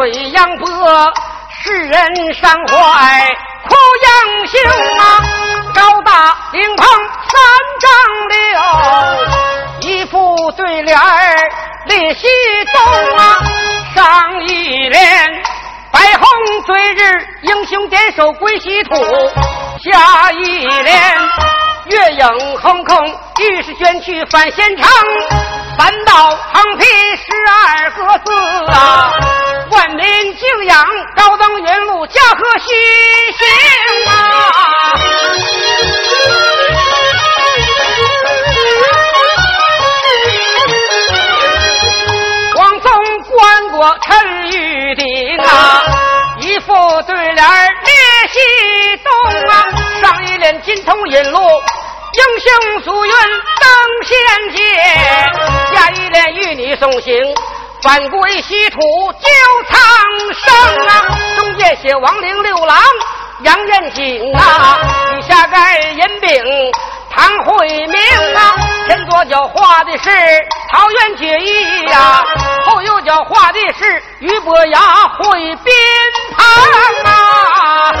水扬波，世人伤怀哭杨雄啊，高大灵棚三丈六，一副对联儿立西东啊，上一联白虹对日，英雄点首归西土，下一联月影横空，玉石卷去返县城，三道横批十二个字啊，万民敬仰，高登云路，家和西行啊。王宗关过陈玉鼎啊，一副对联列西东啊，上一联金童引路，英雄素云登仙界，下一联与你送行。返归西土救苍生啊！中间写亡灵六郎杨延景啊，底下盖银饼唐慧明啊，前左脚画的是桃园结义呀、后右脚画的是俞伯牙会宾堂啊。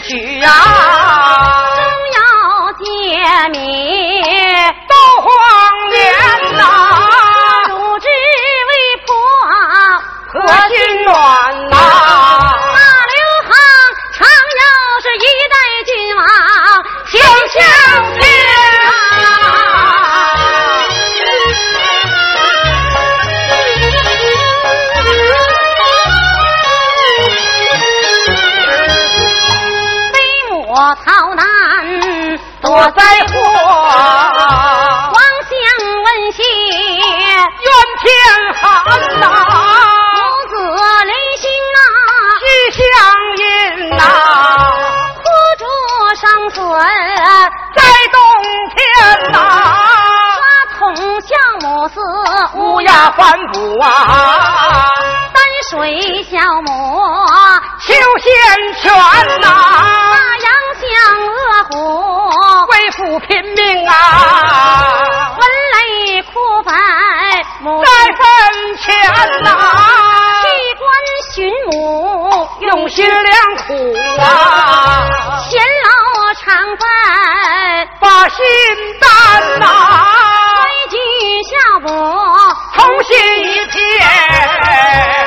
去呀，灾祸，王相闻信，怨天寒呐，母子连心啊，须相印呐，哭着伤损，在冬天呐，抓统孝母嗣乌鸦反哺啊，丹水孝母，求仙泉呐，那杨相恶虎，为父拼命啊，闻泪哭拜母在坟前呐，弃官寻母，用心良苦啊，贤老常在，把心担呐，规矩孝母，同心一片。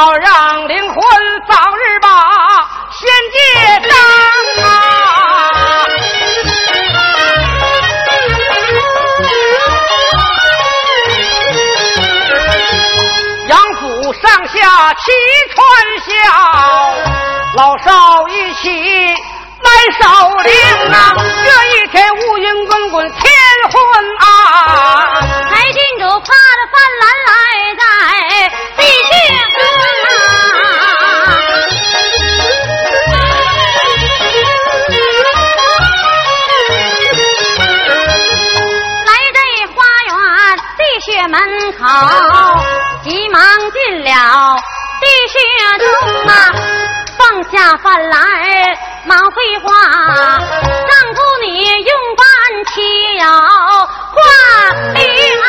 好让灵魂早日把仙界当啊！杨府上下齐传笑，老少一起来守灵啊！这一天乌云滚滚。饭来忙回话，丈夫你用饭切要画饼啊，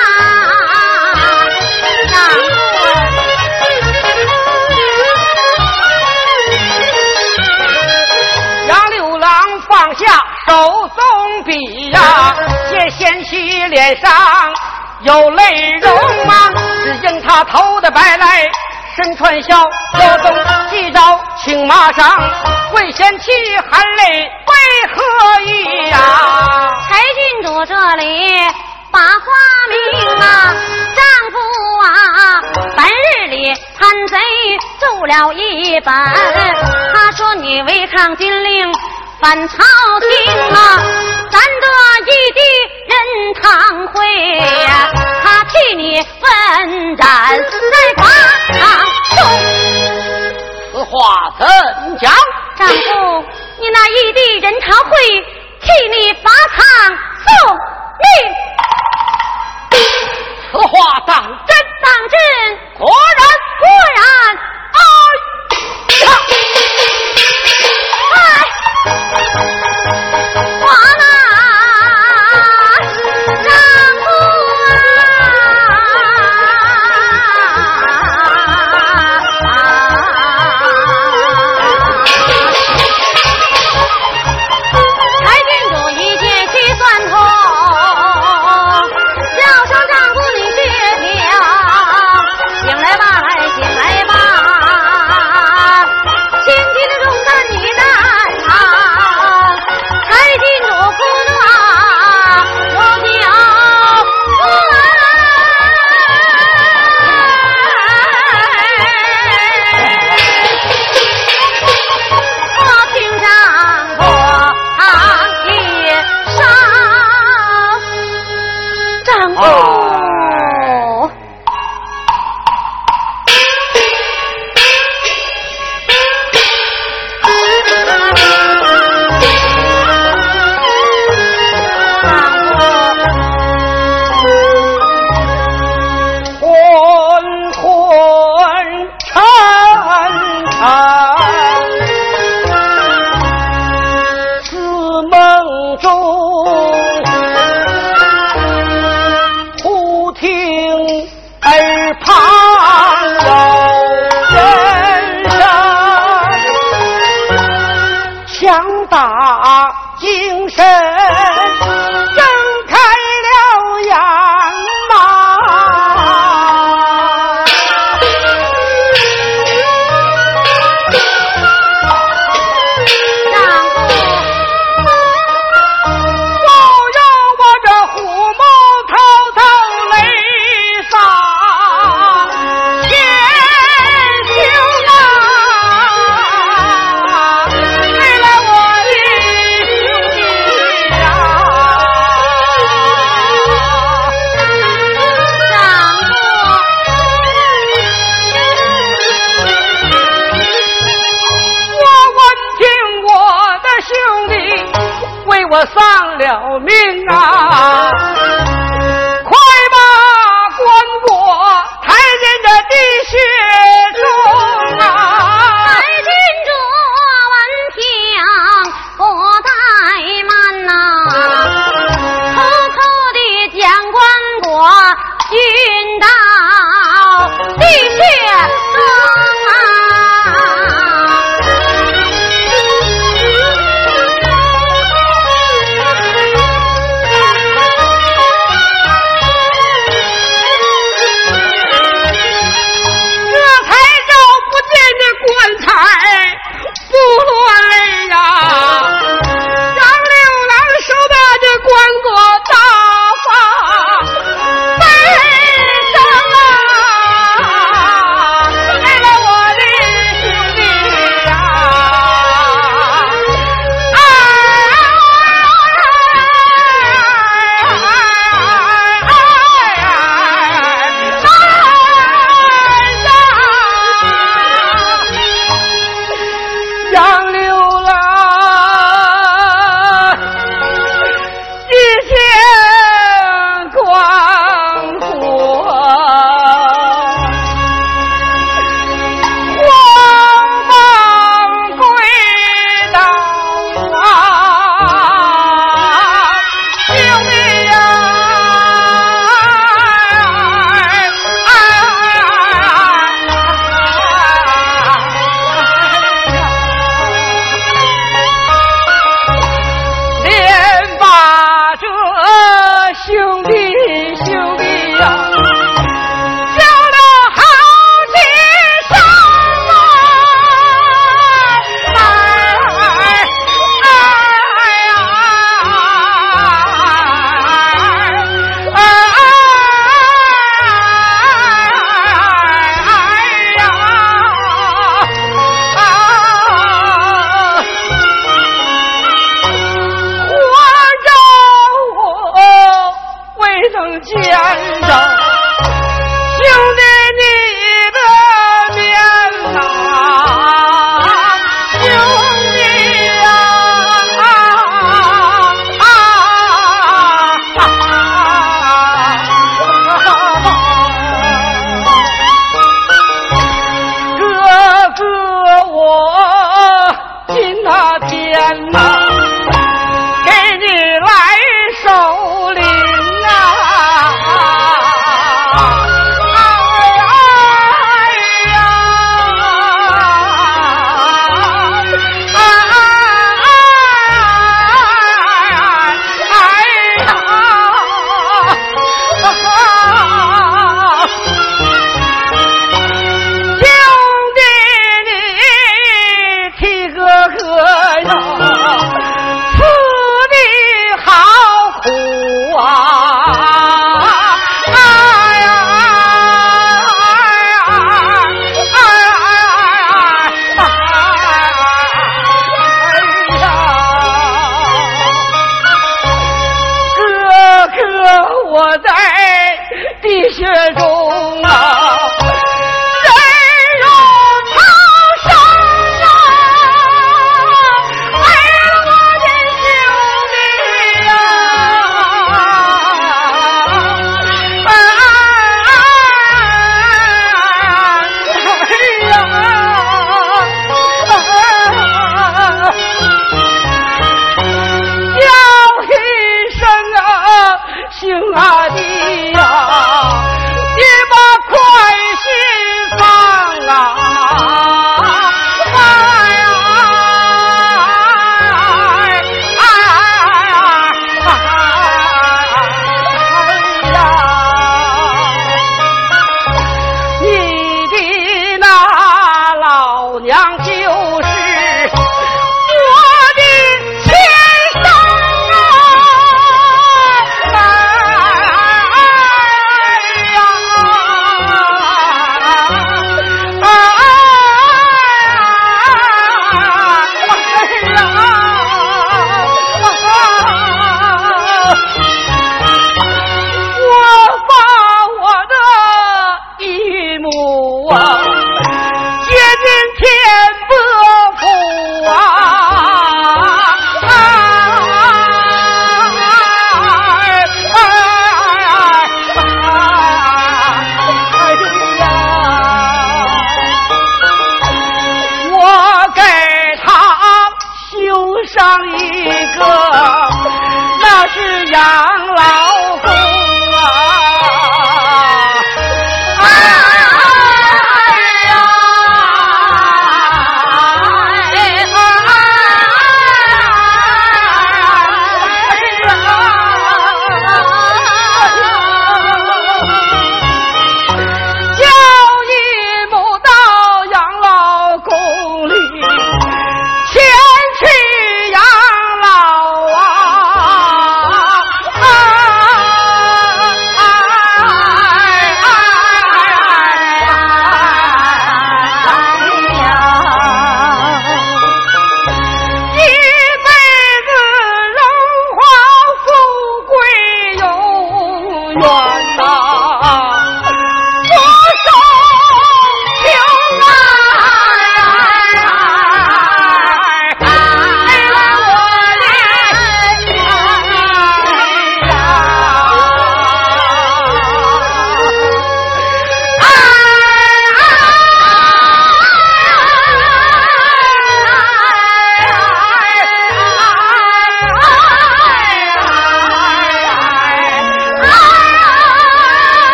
杨六郎放下手中笔呀，见贤妻脸上有泪容啊，只见他头的白来身穿孝，腰中系着青麻裳，为贤妻含泪为何意呀？柴郡主这里把话明啊，丈夫啊，白日里贪贼奏了一本，他说你违抗军令。反朝廷啊，咱得一地人堂会呀，他替你问斩在法场话怎讲？丈夫，你那一地人潮会替你法场送命。此话当真？当真。果然，果然。哎呀！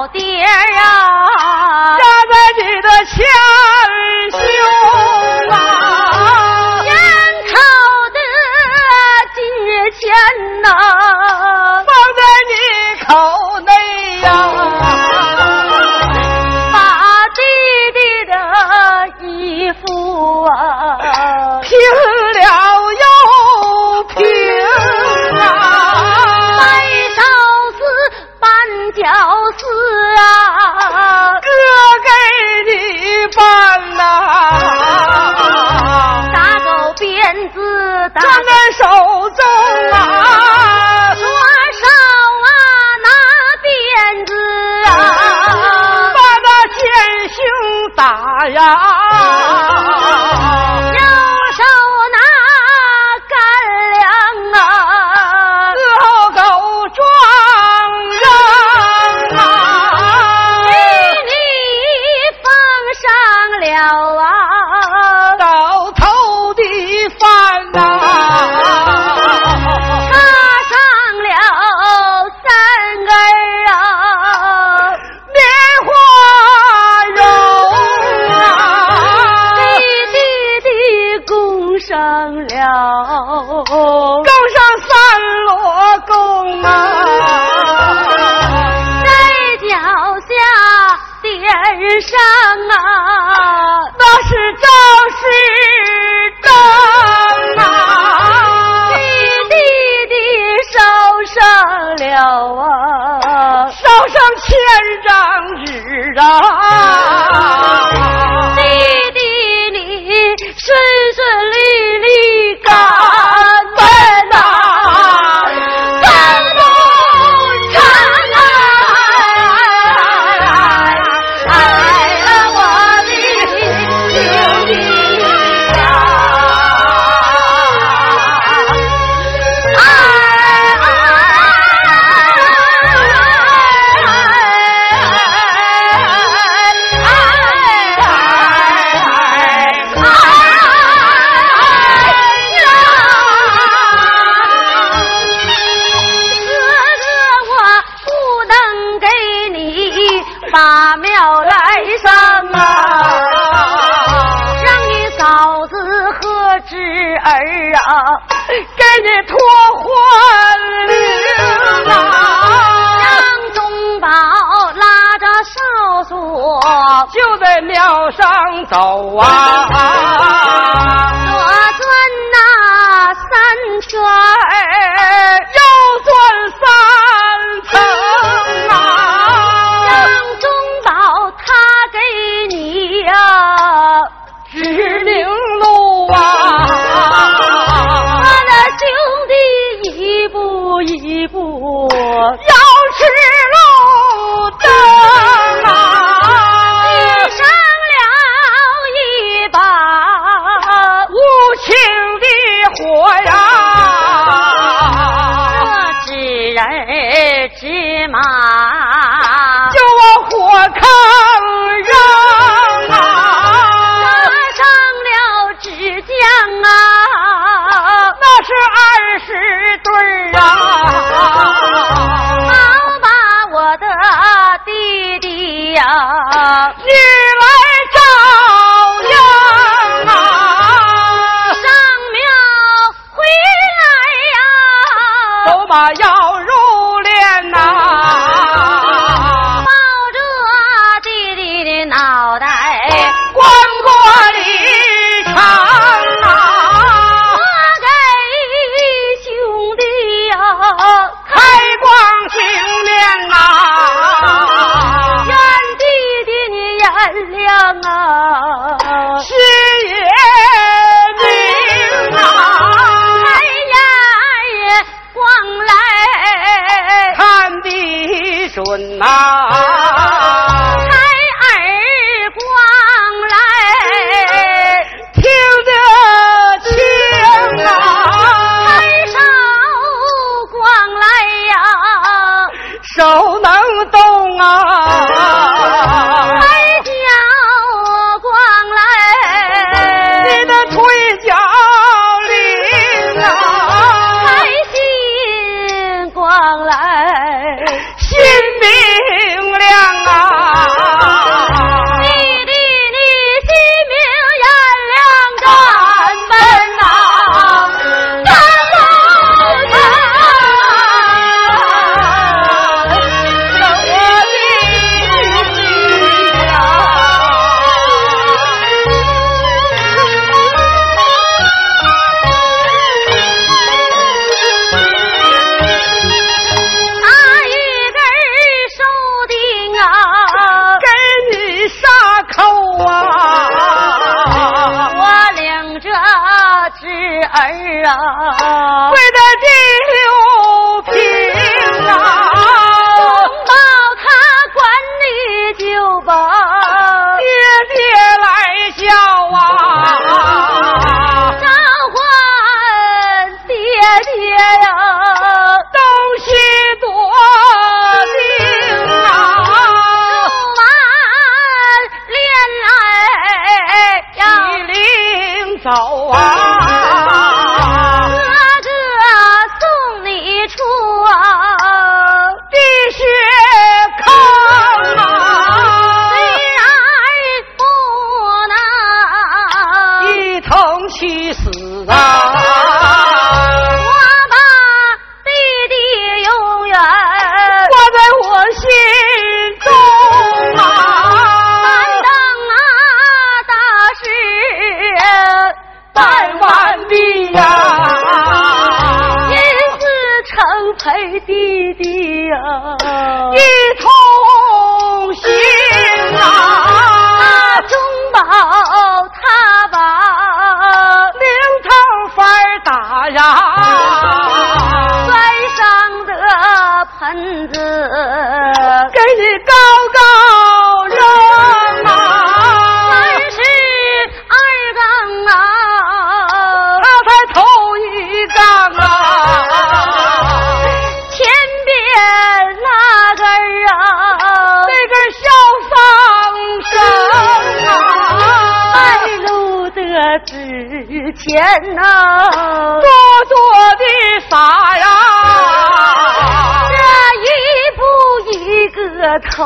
老爹儿啊！在庙上走啊，左转那三圈儿。动啊。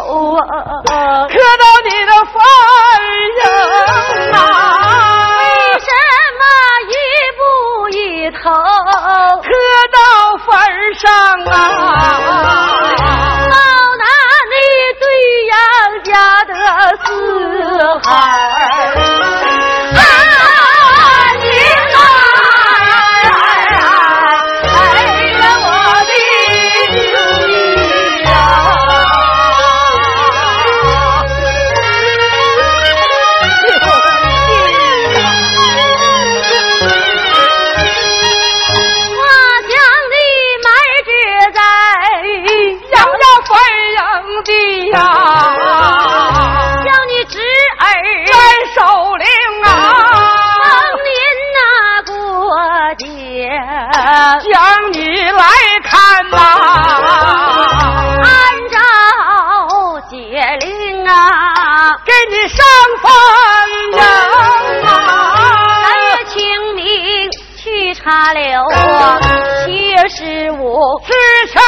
啊，三月清明去茶柳七月十五吃茶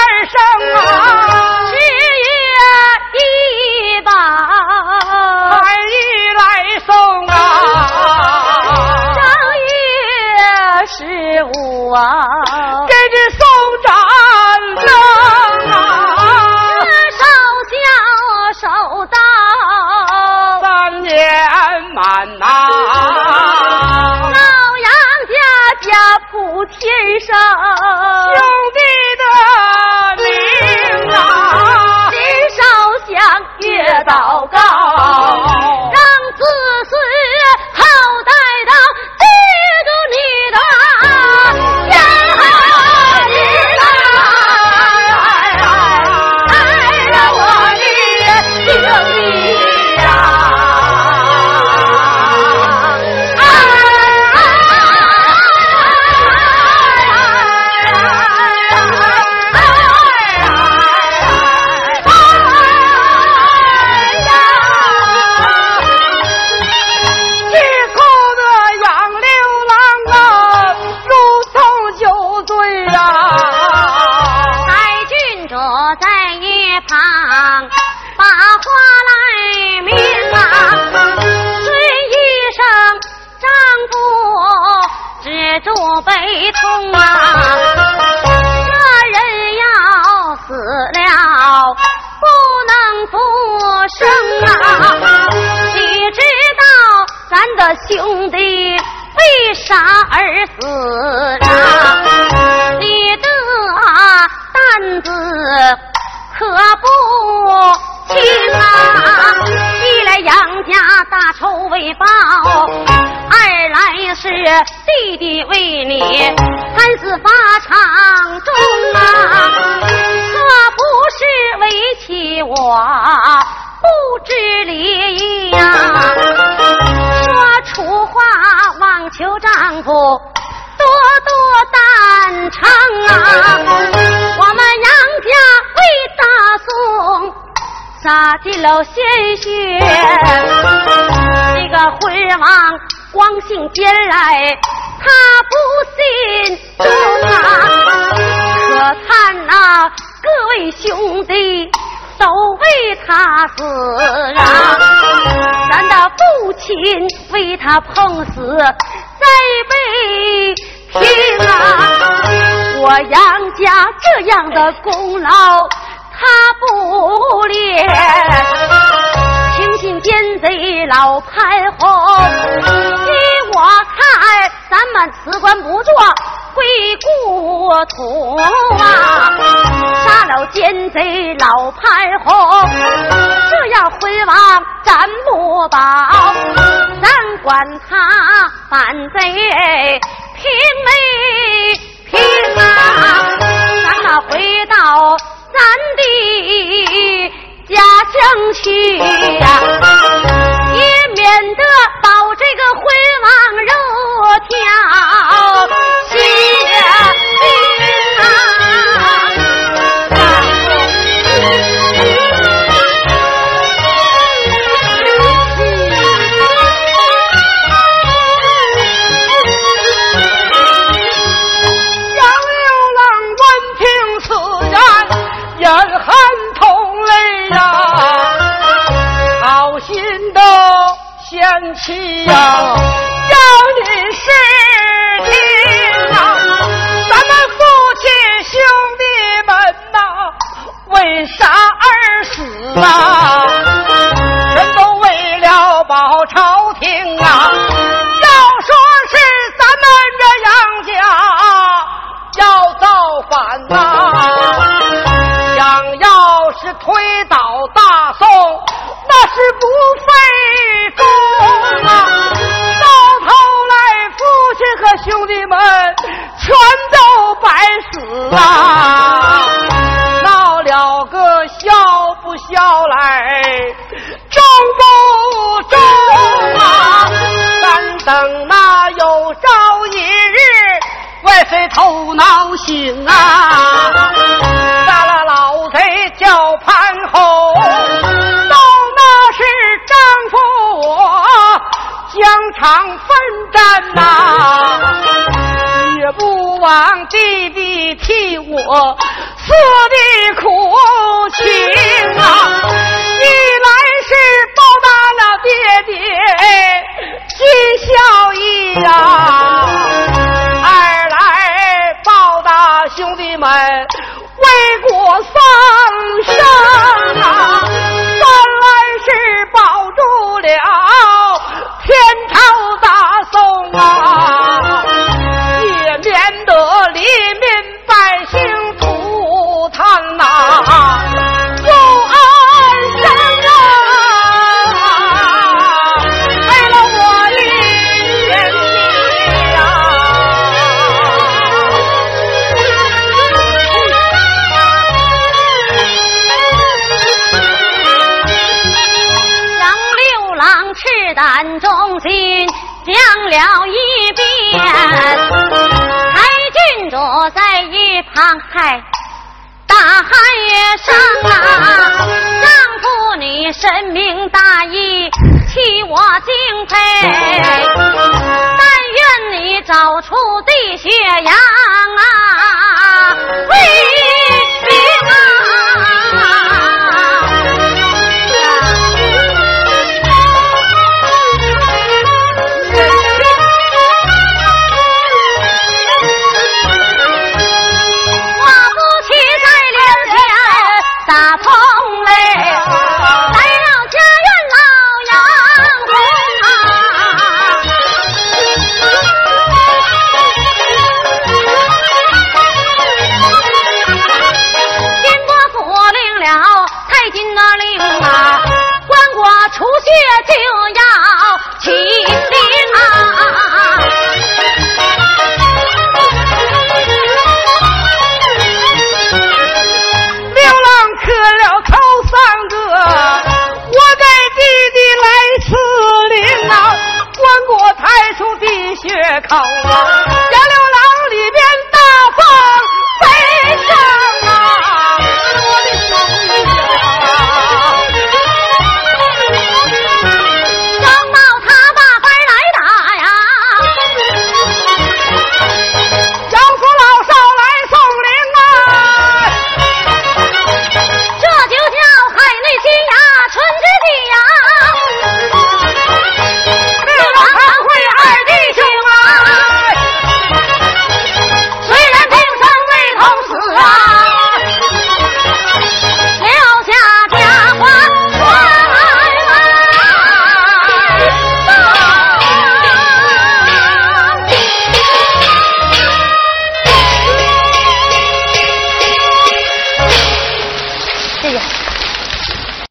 不知理呀！说出话望求丈夫多多担承啊！我们杨家为大宋洒尽了鲜血，这个昏王光信前来，他不信忠啊！可叹啊各位兄弟。都为他死啊！咱的父亲为他碰死在北平啊！我杨家这样的功劳他不列，听信奸贼老潘洪，依我看咱们辞官不做。归故土啊！杀了奸贼老潘洪，这样昏王咱不保，咱管他反贼平没平啊！咱们回到不笑来，中不中啊？但等那有朝一日，万岁头脑醒啊！杀了老贼叫潘洪，到那时丈夫我疆场奋战呐，也不忘弟弟替我死的苦了一遍，太君坐在一旁嗨大喊一声啊，丈夫你深明大义，替我敬佩，但愿你找出地血羊啊，为